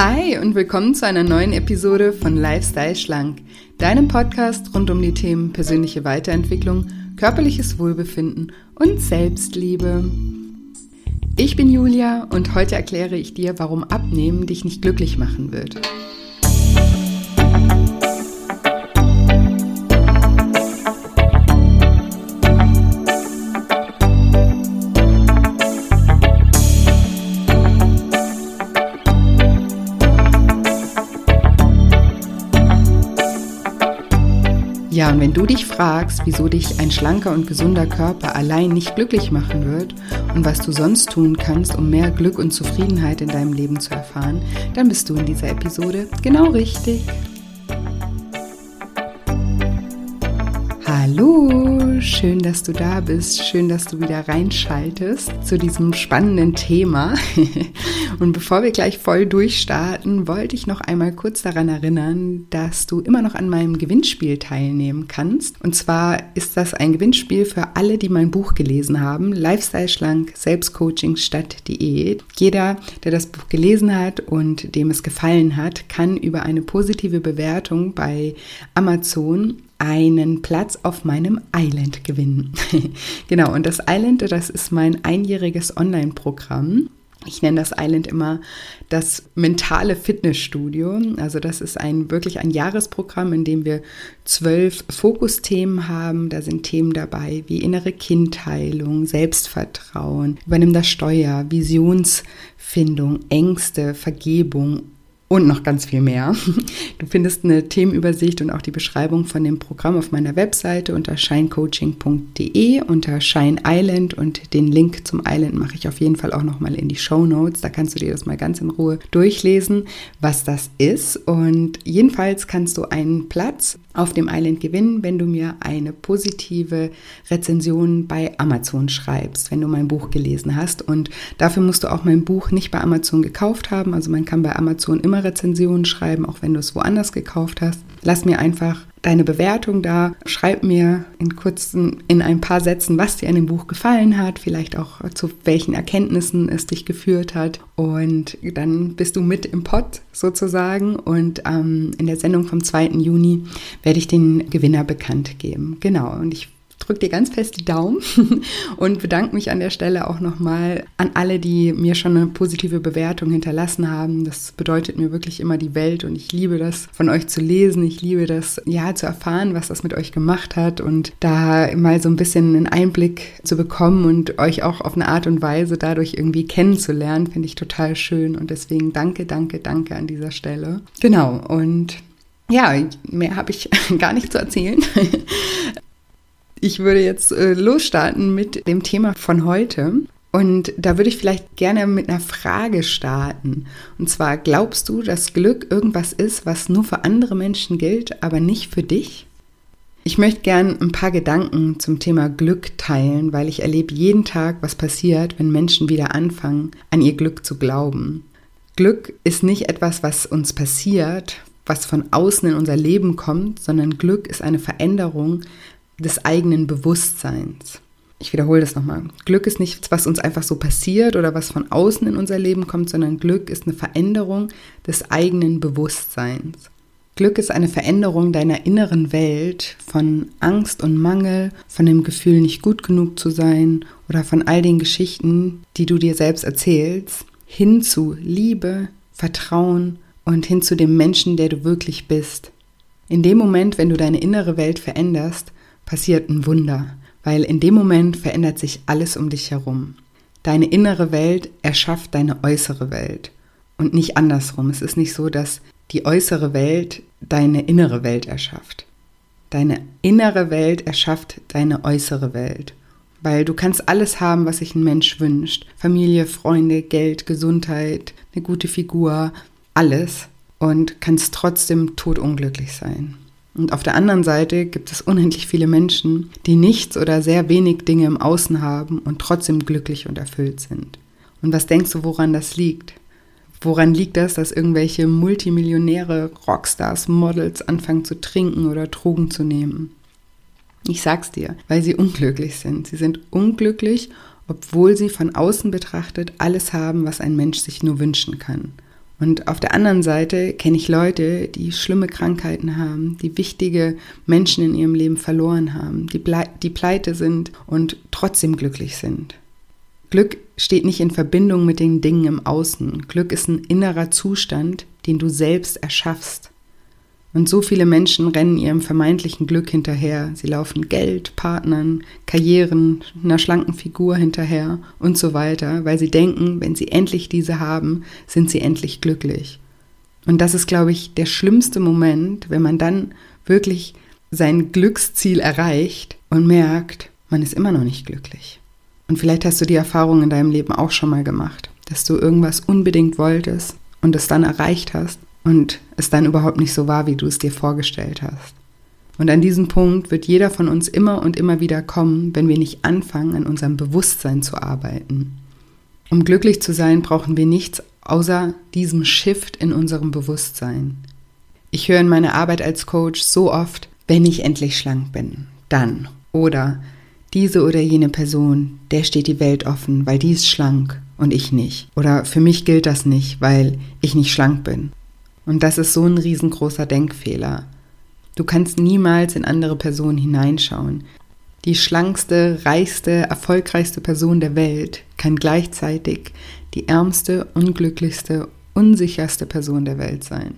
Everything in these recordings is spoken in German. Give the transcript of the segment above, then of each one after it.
Hi und willkommen zu einer neuen Episode von Lifestyle Schlank, deinem Podcast rund um die Themen persönliche Weiterentwicklung, körperliches Wohlbefinden und Selbstliebe. Ich bin Julia und heute erkläre ich dir, warum Abnehmen dich nicht glücklich machen wird. Ja, und wenn du dich fragst, wieso dich ein schlanker und gesunder Körper allein nicht glücklich machen wird und was du sonst tun kannst, um mehr Glück und Zufriedenheit in deinem Leben zu erfahren, dann bist du in dieser Episode genau richtig. Hallo, schön, dass du da bist, schön, dass du wieder reinschaltest zu diesem spannenden Thema. Und bevor wir gleich voll durchstarten, wollte ich noch einmal kurz daran erinnern, dass du immer noch an meinem Gewinnspiel teilnehmen kannst. Und zwar ist das ein Gewinnspiel für alle, die mein Buch gelesen haben, Lifestyle schlank, Selbstcoaching statt Diät. Jeder, der das Buch gelesen hat und dem es gefallen hat, kann über eine positive Bewertung bei Amazon einen Platz auf meinem Island gewinnen. genau, und das Island, das ist mein einjähriges Online-Programm. Ich nenne das Island immer das mentale Fitnessstudio. Also das ist ein wirklich ein Jahresprogramm, in dem wir zwölf Fokusthemen haben. Da sind Themen dabei wie innere Kindheilung, Selbstvertrauen, übernimm das Steuer, Visionsfindung, Ängste, Vergebung und noch ganz viel mehr. Du findest eine Themenübersicht und auch die Beschreibung von dem Programm auf meiner Webseite unter shinecoaching.de unter Shine Island und den Link zum Island mache ich auf jeden Fall auch noch mal in die Show Notes. Da kannst du dir das mal ganz in Ruhe durchlesen, was das ist. Und jedenfalls kannst du einen Platz auf dem Island gewinnen, wenn du mir eine positive Rezension bei Amazon schreibst, wenn du mein Buch gelesen hast. Und dafür musst du auch mein Buch nicht bei Amazon gekauft haben. Also man kann bei Amazon immer Rezensionen schreiben, auch wenn du es woanders gekauft hast. Lass mir einfach deine Bewertung da. Schreib mir in kurzen, in ein paar Sätzen, was dir an dem Buch gefallen hat, vielleicht auch zu welchen Erkenntnissen es dich geführt hat. Und dann bist du mit im Pott sozusagen. Und ähm, in der Sendung vom 2. Juni werde ich den Gewinner bekannt geben. Genau. Und ich drücke dir ganz fest die Daumen und bedanke mich an der Stelle auch nochmal an alle, die mir schon eine positive Bewertung hinterlassen haben. Das bedeutet mir wirklich immer die Welt und ich liebe das von euch zu lesen. Ich liebe das, ja, zu erfahren, was das mit euch gemacht hat und da mal so ein bisschen einen Einblick zu bekommen und euch auch auf eine Art und Weise dadurch irgendwie kennenzulernen, finde ich total schön und deswegen danke, danke, danke an dieser Stelle. Genau und ja, mehr habe ich gar nicht zu erzählen. Ich würde jetzt äh, losstarten mit dem Thema von heute. Und da würde ich vielleicht gerne mit einer Frage starten. Und zwar, glaubst du, dass Glück irgendwas ist, was nur für andere Menschen gilt, aber nicht für dich? Ich möchte gern ein paar Gedanken zum Thema Glück teilen, weil ich erlebe jeden Tag, was passiert, wenn Menschen wieder anfangen, an ihr Glück zu glauben. Glück ist nicht etwas, was uns passiert, was von außen in unser Leben kommt, sondern Glück ist eine Veränderung, des eigenen Bewusstseins. Ich wiederhole das nochmal. Glück ist nichts, was uns einfach so passiert oder was von außen in unser Leben kommt, sondern Glück ist eine Veränderung des eigenen Bewusstseins. Glück ist eine Veränderung deiner inneren Welt von Angst und Mangel, von dem Gefühl, nicht gut genug zu sein oder von all den Geschichten, die du dir selbst erzählst, hin zu Liebe, Vertrauen und hin zu dem Menschen, der du wirklich bist. In dem Moment, wenn du deine innere Welt veränderst, passiert ein Wunder, weil in dem Moment verändert sich alles um dich herum. Deine innere Welt erschafft deine äußere Welt und nicht andersrum. Es ist nicht so, dass die äußere Welt deine innere Welt erschafft. Deine innere Welt erschafft deine äußere Welt. Weil du kannst alles haben, was sich ein Mensch wünscht. Familie, Freunde, Geld, Gesundheit, eine gute Figur, alles. Und kannst trotzdem totunglücklich sein. Und auf der anderen Seite gibt es unendlich viele Menschen, die nichts oder sehr wenig Dinge im Außen haben und trotzdem glücklich und erfüllt sind. Und was denkst du, woran das liegt? Woran liegt das, dass irgendwelche Multimillionäre, Rockstars, Models anfangen zu trinken oder Drogen zu nehmen? Ich sag's dir, weil sie unglücklich sind. Sie sind unglücklich, obwohl sie von außen betrachtet alles haben, was ein Mensch sich nur wünschen kann. Und auf der anderen Seite kenne ich Leute, die schlimme Krankheiten haben, die wichtige Menschen in ihrem Leben verloren haben, die, die pleite sind und trotzdem glücklich sind. Glück steht nicht in Verbindung mit den Dingen im Außen. Glück ist ein innerer Zustand, den du selbst erschaffst. Und so viele Menschen rennen ihrem vermeintlichen Glück hinterher. Sie laufen Geld, Partnern, Karrieren, einer schlanken Figur hinterher und so weiter, weil sie denken, wenn sie endlich diese haben, sind sie endlich glücklich. Und das ist, glaube ich, der schlimmste Moment, wenn man dann wirklich sein Glücksziel erreicht und merkt, man ist immer noch nicht glücklich. Und vielleicht hast du die Erfahrung in deinem Leben auch schon mal gemacht, dass du irgendwas unbedingt wolltest und es dann erreicht hast und es dann überhaupt nicht so war, wie du es dir vorgestellt hast. Und an diesem Punkt wird jeder von uns immer und immer wieder kommen, wenn wir nicht anfangen, an unserem Bewusstsein zu arbeiten. Um glücklich zu sein, brauchen wir nichts außer diesem Shift in unserem Bewusstsein. Ich höre in meiner Arbeit als Coach so oft, wenn ich endlich schlank bin, dann. Oder diese oder jene Person, der steht die Welt offen, weil die ist schlank und ich nicht. Oder für mich gilt das nicht, weil ich nicht schlank bin. Und das ist so ein riesengroßer Denkfehler. Du kannst niemals in andere Personen hineinschauen. Die schlankste, reichste, erfolgreichste Person der Welt kann gleichzeitig die ärmste, unglücklichste, unsicherste Person der Welt sein.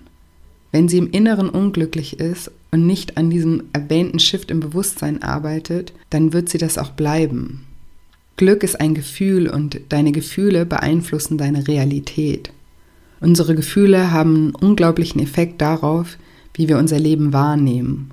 Wenn sie im Inneren unglücklich ist und nicht an diesem erwähnten Shift im Bewusstsein arbeitet, dann wird sie das auch bleiben. Glück ist ein Gefühl und deine Gefühle beeinflussen deine Realität. Unsere Gefühle haben einen unglaublichen Effekt darauf, wie wir unser Leben wahrnehmen.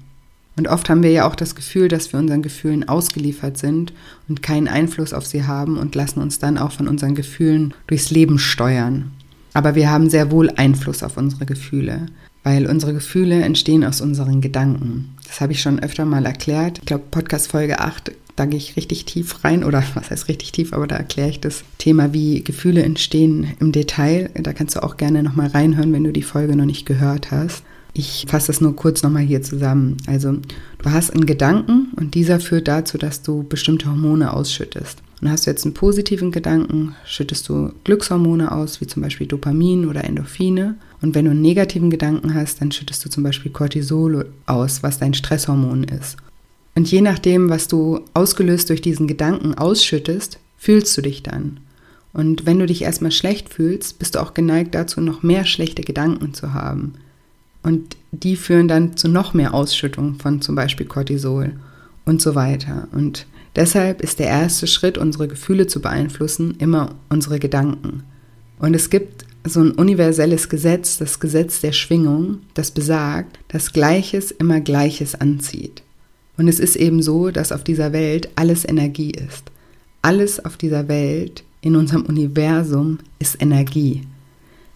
Und oft haben wir ja auch das Gefühl, dass wir unseren Gefühlen ausgeliefert sind und keinen Einfluss auf sie haben und lassen uns dann auch von unseren Gefühlen durchs Leben steuern. Aber wir haben sehr wohl Einfluss auf unsere Gefühle, weil unsere Gefühle entstehen aus unseren Gedanken. Das habe ich schon öfter mal erklärt. Ich glaube, Podcast Folge 8 da gehe ich richtig tief rein oder was heißt richtig tief, aber da erkläre ich das Thema, wie Gefühle entstehen im Detail. Da kannst du auch gerne nochmal reinhören, wenn du die Folge noch nicht gehört hast. Ich fasse das nur kurz nochmal hier zusammen. Also du hast einen Gedanken und dieser führt dazu, dass du bestimmte Hormone ausschüttest. Und hast du jetzt einen positiven Gedanken, schüttest du Glückshormone aus, wie zum Beispiel Dopamin oder Endorphine. Und wenn du einen negativen Gedanken hast, dann schüttest du zum Beispiel Cortisol aus, was dein Stresshormon ist. Und je nachdem, was du ausgelöst durch diesen Gedanken ausschüttest, fühlst du dich dann. Und wenn du dich erstmal schlecht fühlst, bist du auch geneigt dazu, noch mehr schlechte Gedanken zu haben. Und die führen dann zu noch mehr Ausschüttung von zum Beispiel Cortisol und so weiter. Und deshalb ist der erste Schritt, unsere Gefühle zu beeinflussen, immer unsere Gedanken. Und es gibt so ein universelles Gesetz, das Gesetz der Schwingung, das besagt, dass Gleiches immer Gleiches anzieht. Und es ist eben so, dass auf dieser Welt alles Energie ist. Alles auf dieser Welt, in unserem Universum, ist Energie.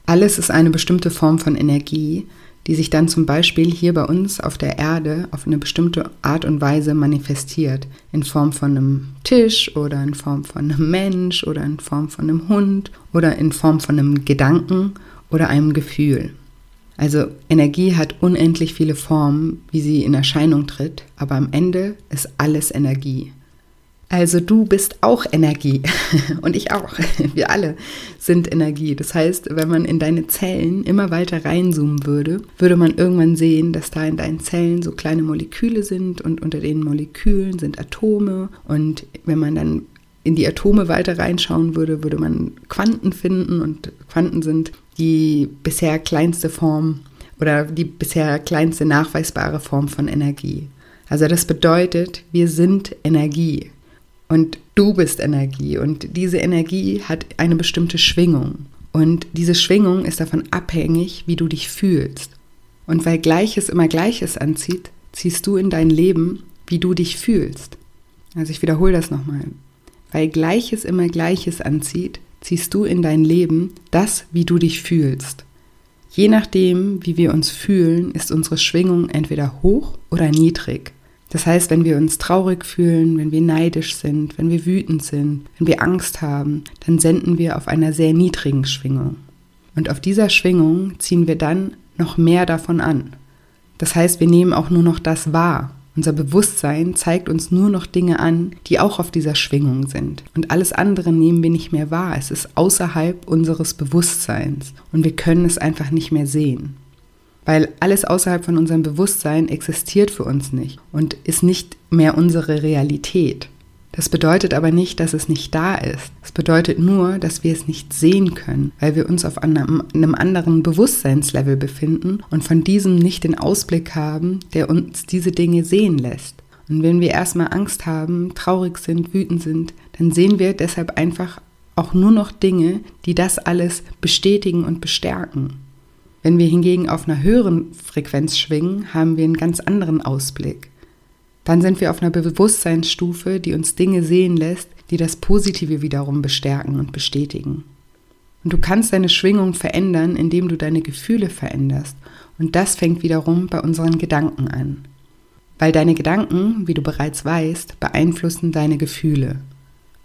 Alles ist eine bestimmte Form von Energie, die sich dann zum Beispiel hier bei uns auf der Erde auf eine bestimmte Art und Weise manifestiert. In Form von einem Tisch oder in Form von einem Mensch oder in Form von einem Hund oder in Form von einem Gedanken oder einem Gefühl. Also Energie hat unendlich viele Formen, wie sie in Erscheinung tritt, aber am Ende ist alles Energie. Also du bist auch Energie und ich auch. Wir alle sind Energie. Das heißt, wenn man in deine Zellen immer weiter reinzoomen würde, würde man irgendwann sehen, dass da in deinen Zellen so kleine Moleküle sind und unter den Molekülen sind Atome. Und wenn man dann in die Atome weiter reinschauen würde, würde man Quanten finden und Quanten sind die bisher kleinste Form oder die bisher kleinste nachweisbare Form von Energie. Also das bedeutet, wir sind Energie und du bist Energie und diese Energie hat eine bestimmte Schwingung und diese Schwingung ist davon abhängig, wie du dich fühlst. Und weil Gleiches immer Gleiches anzieht, ziehst du in dein Leben, wie du dich fühlst. Also ich wiederhole das nochmal. Weil Gleiches immer Gleiches anzieht, ziehst du in dein Leben das, wie du dich fühlst. Je nachdem, wie wir uns fühlen, ist unsere Schwingung entweder hoch oder niedrig. Das heißt, wenn wir uns traurig fühlen, wenn wir neidisch sind, wenn wir wütend sind, wenn wir Angst haben, dann senden wir auf einer sehr niedrigen Schwingung. Und auf dieser Schwingung ziehen wir dann noch mehr davon an. Das heißt, wir nehmen auch nur noch das wahr, Unser Bewusstsein zeigt uns nur noch Dinge an, die auch auf dieser Schwingung sind. Und alles andere nehmen wir nicht mehr wahr. Es ist außerhalb unseres Bewusstseins. Und wir können es einfach nicht mehr sehen. Weil alles außerhalb von unserem Bewusstsein existiert für uns nicht und ist nicht mehr unsere Realität. Das bedeutet aber nicht, dass es nicht da ist. Es bedeutet nur, dass wir es nicht sehen können, weil wir uns auf einem, anderen Bewusstseinslevel befinden und von diesem nicht den Ausblick haben, der uns diese Dinge sehen lässt. Und wenn wir erstmal Angst haben, traurig sind, wütend sind, dann sehen wir deshalb einfach auch nur noch Dinge, die das alles bestätigen und bestärken. Wenn wir hingegen auf einer höheren Frequenz schwingen, haben wir einen ganz anderen Ausblick. Dann sind wir auf einer Bewusstseinsstufe, die uns Dinge sehen lässt, die das Positive wiederum bestärken und bestätigen. Und du kannst deine Schwingung verändern, indem du deine Gefühle veränderst. Und das fängt wiederum bei unseren Gedanken an. Weil deine Gedanken, wie du bereits weißt, beeinflussen deine Gefühle.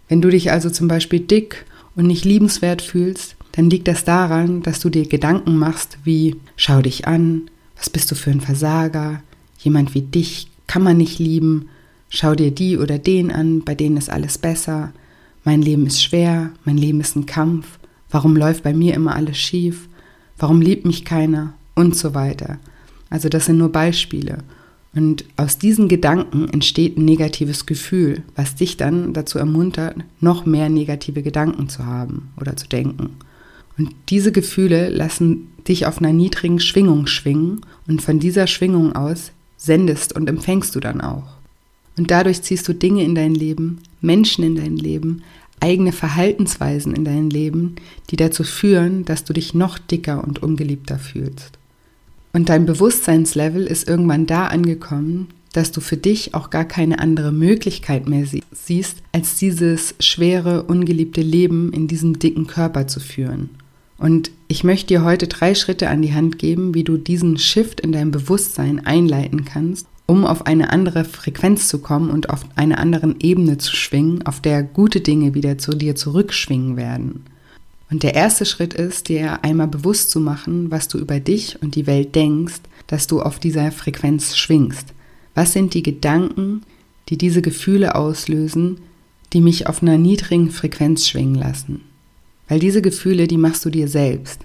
Wenn du dich also zum Beispiel dick und nicht liebenswert fühlst, dann liegt das daran, dass du dir Gedanken machst wie, schau dich an, was bist du für ein Versager, jemand wie dich kann man nicht lieben, schau dir die oder den an, bei denen ist alles besser, mein Leben ist schwer, mein Leben ist ein Kampf, warum läuft bei mir immer alles schief, warum liebt mich keiner und so weiter. Also das sind nur Beispiele. Und aus diesen Gedanken entsteht ein negatives Gefühl, was dich dann dazu ermuntert, noch mehr negative Gedanken zu haben oder zu denken. Und diese Gefühle lassen dich auf einer niedrigen Schwingung schwingen und von dieser Schwingung aus sendest und empfängst du dann auch. Und dadurch ziehst du Dinge in dein Leben, Menschen in dein Leben, eigene Verhaltensweisen in dein Leben, die dazu führen, dass du dich noch dicker und ungeliebter fühlst. Und dein Bewusstseinslevel ist irgendwann da angekommen, dass du für dich auch gar keine andere Möglichkeit mehr siehst, als dieses schwere, ungeliebte Leben in diesem dicken Körper zu führen. Und ich möchte dir heute drei Schritte an die Hand geben, wie du diesen Shift in deinem Bewusstsein einleiten kannst, um auf eine andere Frequenz zu kommen und auf einer anderen Ebene zu schwingen, auf der gute Dinge wieder zu dir zurückschwingen werden. Und der erste Schritt ist, dir einmal bewusst zu machen, was du über dich und die Welt denkst, dass du auf dieser Frequenz schwingst. Was sind die Gedanken, die diese Gefühle auslösen, die mich auf einer niedrigen Frequenz schwingen lassen? Weil diese Gefühle, die machst du dir selbst.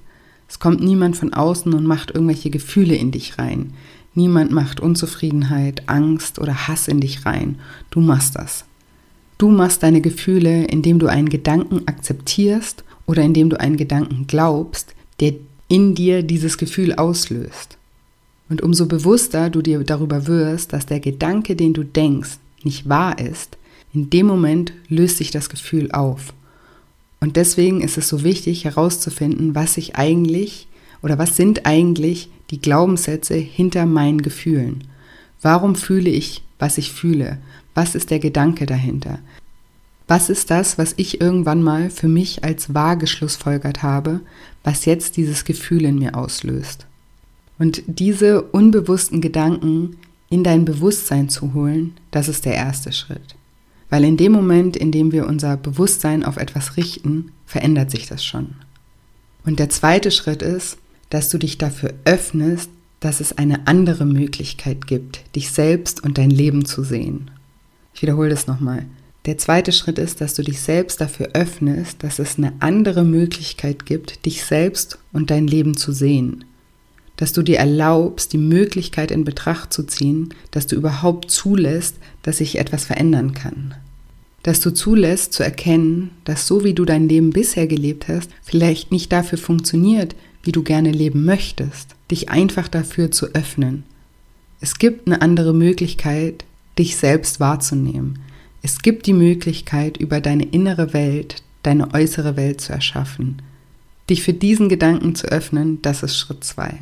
Es kommt niemand von außen und macht irgendwelche Gefühle in dich rein. Niemand macht Unzufriedenheit, Angst oder Hass in dich rein. Du machst das. Du machst deine Gefühle, indem du einen Gedanken akzeptierst oder indem du einen Gedanken glaubst, der in dir dieses Gefühl auslöst. Und umso bewusster du dir darüber wirst, dass der Gedanke, den du denkst, nicht wahr ist, in dem Moment löst sich das Gefühl auf. Und deswegen ist es so wichtig herauszufinden, was ich eigentlich oder was sind eigentlich die Glaubenssätze hinter meinen Gefühlen. Warum fühle ich, was ich fühle? Was ist der Gedanke dahinter? Was ist das, was ich irgendwann mal für mich als wahr geschlussfolgert habe, was jetzt dieses Gefühl in mir auslöst? Und diese unbewussten Gedanken in dein Bewusstsein zu holen, das ist der erste Schritt. Weil in dem Moment, in dem wir unser Bewusstsein auf etwas richten, verändert sich das schon. Und der zweite Schritt ist, dass du dich dafür öffnest, dass es eine andere Möglichkeit gibt, dich selbst und dein Leben zu sehen. Ich wiederhole das nochmal. Der zweite Schritt ist, dass du dich selbst dafür öffnest, dass es eine andere Möglichkeit gibt, dich selbst und dein Leben zu sehen. Dass du dir erlaubst, die Möglichkeit in Betracht zu ziehen, dass du überhaupt zulässt, dass sich etwas verändern kann dass du zulässt zu erkennen, dass so wie du dein Leben bisher gelebt hast, vielleicht nicht dafür funktioniert, wie du gerne leben möchtest, dich einfach dafür zu öffnen. Es gibt eine andere Möglichkeit, dich selbst wahrzunehmen. Es gibt die Möglichkeit, über deine innere Welt, deine äußere Welt zu erschaffen. Dich für diesen Gedanken zu öffnen, das ist Schritt zwei.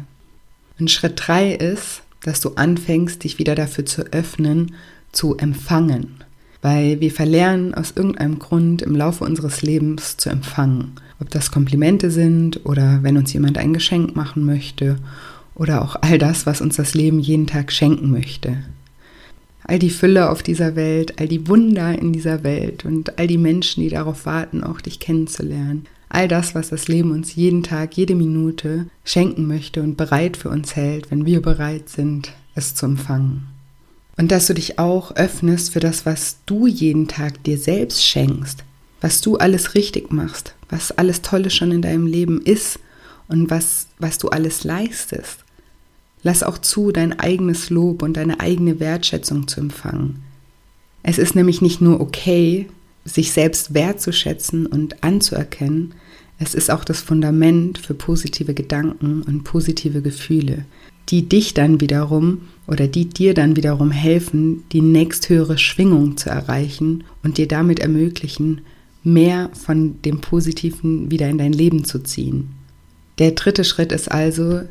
Und Schritt drei ist, dass du anfängst, dich wieder dafür zu öffnen, zu empfangen weil wir verlernen aus irgendeinem Grund im Laufe unseres Lebens zu empfangen. Ob das Komplimente sind oder wenn uns jemand ein Geschenk machen möchte oder auch all das, was uns das Leben jeden Tag schenken möchte. All die Fülle auf dieser Welt, all die Wunder in dieser Welt und all die Menschen, die darauf warten, auch dich kennenzulernen. All das, was das Leben uns jeden Tag, jede Minute schenken möchte und bereit für uns hält, wenn wir bereit sind, es zu empfangen. Und dass du dich auch öffnest für das, was du jeden Tag dir selbst schenkst, was du alles richtig machst, was alles Tolle schon in deinem Leben ist und was, was du alles leistest. Lass auch zu, dein eigenes Lob und deine eigene Wertschätzung zu empfangen. Es ist nämlich nicht nur okay, sich selbst wertzuschätzen und anzuerkennen, es ist auch das Fundament für positive Gedanken und positive Gefühle, die dich dann wiederum oder die dir dann wiederum helfen, die nächsthöhere Schwingung zu erreichen und dir damit ermöglichen, mehr von dem Positiven wieder in dein Leben zu ziehen. Der dritte Schritt ist also,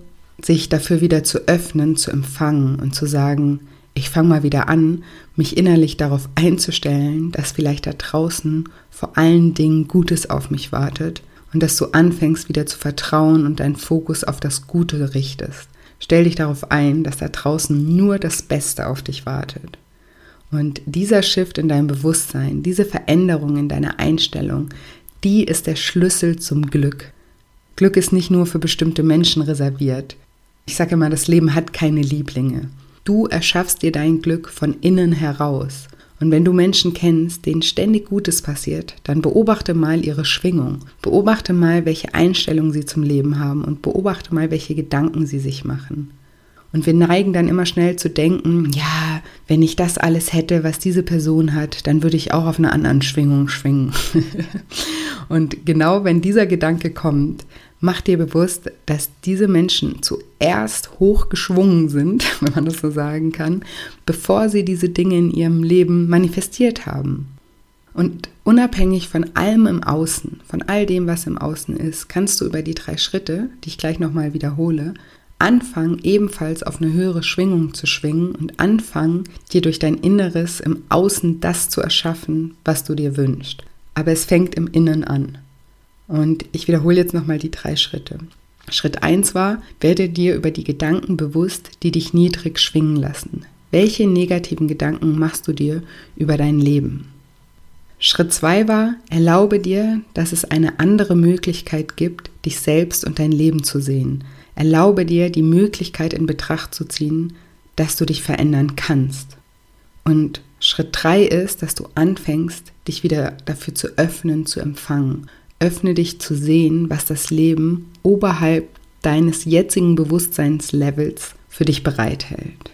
sich dafür wieder zu öffnen, zu empfangen und zu sagen, ich fange mal wieder an, mich innerlich darauf einzustellen, dass vielleicht da draußen vor allen Dingen Gutes auf mich wartet und dass du anfängst wieder zu vertrauen und deinen Fokus auf das Gute richtest. Stell dich darauf ein, dass da draußen nur das Beste auf dich wartet. Und dieser Shift in deinem Bewusstsein, diese Veränderung in deiner Einstellung, die ist der Schlüssel zum Glück. Glück ist nicht nur für bestimmte Menschen reserviert. Ich sage immer, das Leben hat keine Lieblinge. Du erschaffst dir dein Glück von innen heraus. Und wenn du Menschen kennst, denen ständig Gutes passiert, dann beobachte mal ihre Schwingung. Beobachte mal, welche Einstellung sie zum Leben haben und beobachte mal, welche Gedanken sie sich machen. Und wir neigen dann immer schnell zu denken, ja, wenn ich das alles hätte, was diese Person hat, dann würde ich auch auf einer anderen Schwingung schwingen. und genau wenn dieser Gedanke kommt, mach dir bewusst, dass diese Menschen zuerst hochgeschwungen sind, wenn man das so sagen kann, bevor sie diese Dinge in ihrem Leben manifestiert haben. Und unabhängig von allem im Außen, von all dem, was im Außen ist, kannst du über die drei Schritte, die ich gleich nochmal wiederhole, anfangen, ebenfalls auf eine höhere Schwingung zu schwingen und anfangen, dir durch dein Inneres im Außen das zu erschaffen, was du dir wünschst. Aber es fängt im Innen an. Und ich wiederhole jetzt nochmal die drei Schritte. Schritt 1 war, werde dir über die Gedanken bewusst, die dich niedrig schwingen lassen. Welche negativen Gedanken machst du dir über dein Leben? Schritt 2 war, erlaube dir, dass es eine andere Möglichkeit gibt, dich selbst und dein Leben zu sehen. Erlaube dir die Möglichkeit in Betracht zu ziehen, dass du dich verändern kannst. Und Schritt 3 ist, dass du anfängst, dich wieder dafür zu öffnen, zu empfangen. Öffne dich zu sehen, was das Leben oberhalb deines jetzigen Bewusstseinslevels für dich bereithält.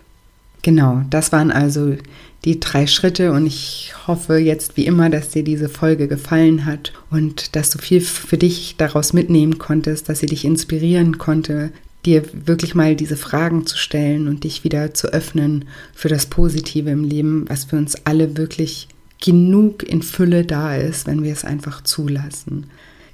Genau, das waren also die drei Schritte und ich hoffe jetzt wie immer, dass dir diese Folge gefallen hat und dass du viel für dich daraus mitnehmen konntest, dass sie dich inspirieren konnte, dir wirklich mal diese Fragen zu stellen und dich wieder zu öffnen für das Positive im Leben, was für uns alle wirklich genug in Fülle da ist, wenn wir es einfach zulassen.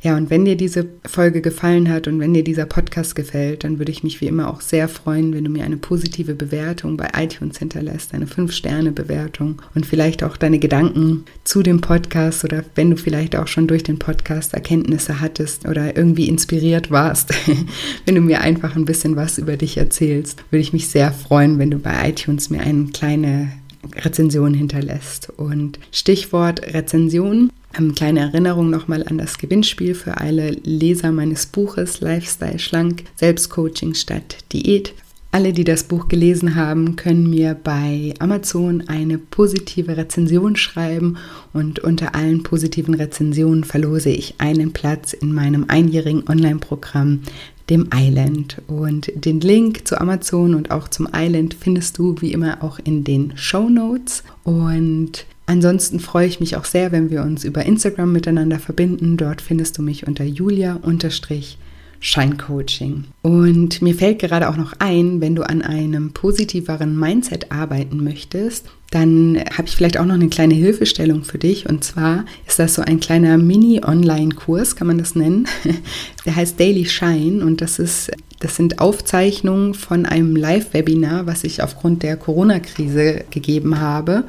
Ja, und wenn dir diese Folge gefallen hat und wenn dir dieser Podcast gefällt, dann würde ich mich wie immer auch sehr freuen, wenn du mir eine positive Bewertung bei iTunes hinterlässt, eine 5-Sterne-Bewertung und vielleicht auch deine Gedanken zu dem Podcast oder wenn du vielleicht auch schon durch den Podcast Erkenntnisse hattest oder irgendwie inspiriert warst, wenn du mir einfach ein bisschen was über dich erzählst, würde ich mich sehr freuen, wenn du bei iTunes mir eine kleine Rezension hinterlässt. Und Stichwort Rezension ähm, kleine Erinnerung nochmal an das Gewinnspiel für alle Leser meines Buches Lifestyle Schlank, Selbstcoaching statt Diät. Alle, die das Buch gelesen haben, können mir bei Amazon eine positive Rezension schreiben und unter allen positiven Rezensionen verlose ich einen Platz in meinem einjährigen Online-Programm, dem Island. Und den Link zu Amazon und auch zum Island findest du wie immer auch in den Show Notes. Und Ansonsten freue ich mich auch sehr, wenn wir uns über Instagram miteinander verbinden. Dort findest du mich unter Julia Scheincoaching. Und mir fällt gerade auch noch ein, wenn du an einem positiveren Mindset arbeiten möchtest, dann habe ich vielleicht auch noch eine kleine Hilfestellung für dich. Und zwar ist das so ein kleiner Mini-Online-Kurs, kann man das nennen. Der heißt Daily Shine und das ist das sind Aufzeichnungen von einem Live-Webinar, was ich aufgrund der Corona-Krise gegeben habe.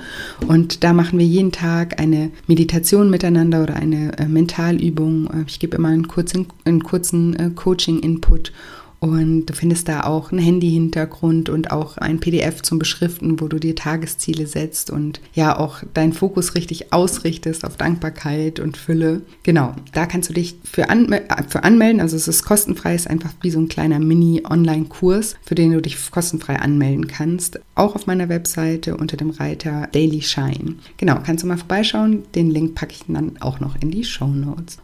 Und da machen wir jeden Tag eine Meditation miteinander oder eine äh, Mentalübung. Ich gebe immer einen kurzen, einen kurzen äh, Coaching-Input Und du findest da auch einen Handy-Hintergrund und auch ein PDF zum Beschriften, wo du dir Tagesziele setzt und ja auch deinen Fokus richtig ausrichtest auf Dankbarkeit und Fülle. Genau, da kannst du dich für, anmel für anmelden. Also es ist kostenfrei, ist einfach wie so ein kleiner Mini-Online-Kurs, für den du dich kostenfrei anmelden kannst. Auch auf meiner Webseite unter dem Reiter Daily Shine. Genau, kannst du mal vorbeischauen. Den Link packe ich dann auch noch in die Show Notes.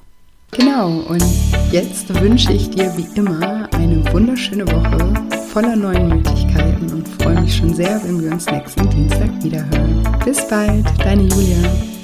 Genau, und jetzt wünsche ich dir wie immer eine wunderschöne Woche voller neuen Möglichkeiten und freue mich schon sehr, wenn wir uns nächsten Dienstag wiederhören. Bis bald, deine Julia.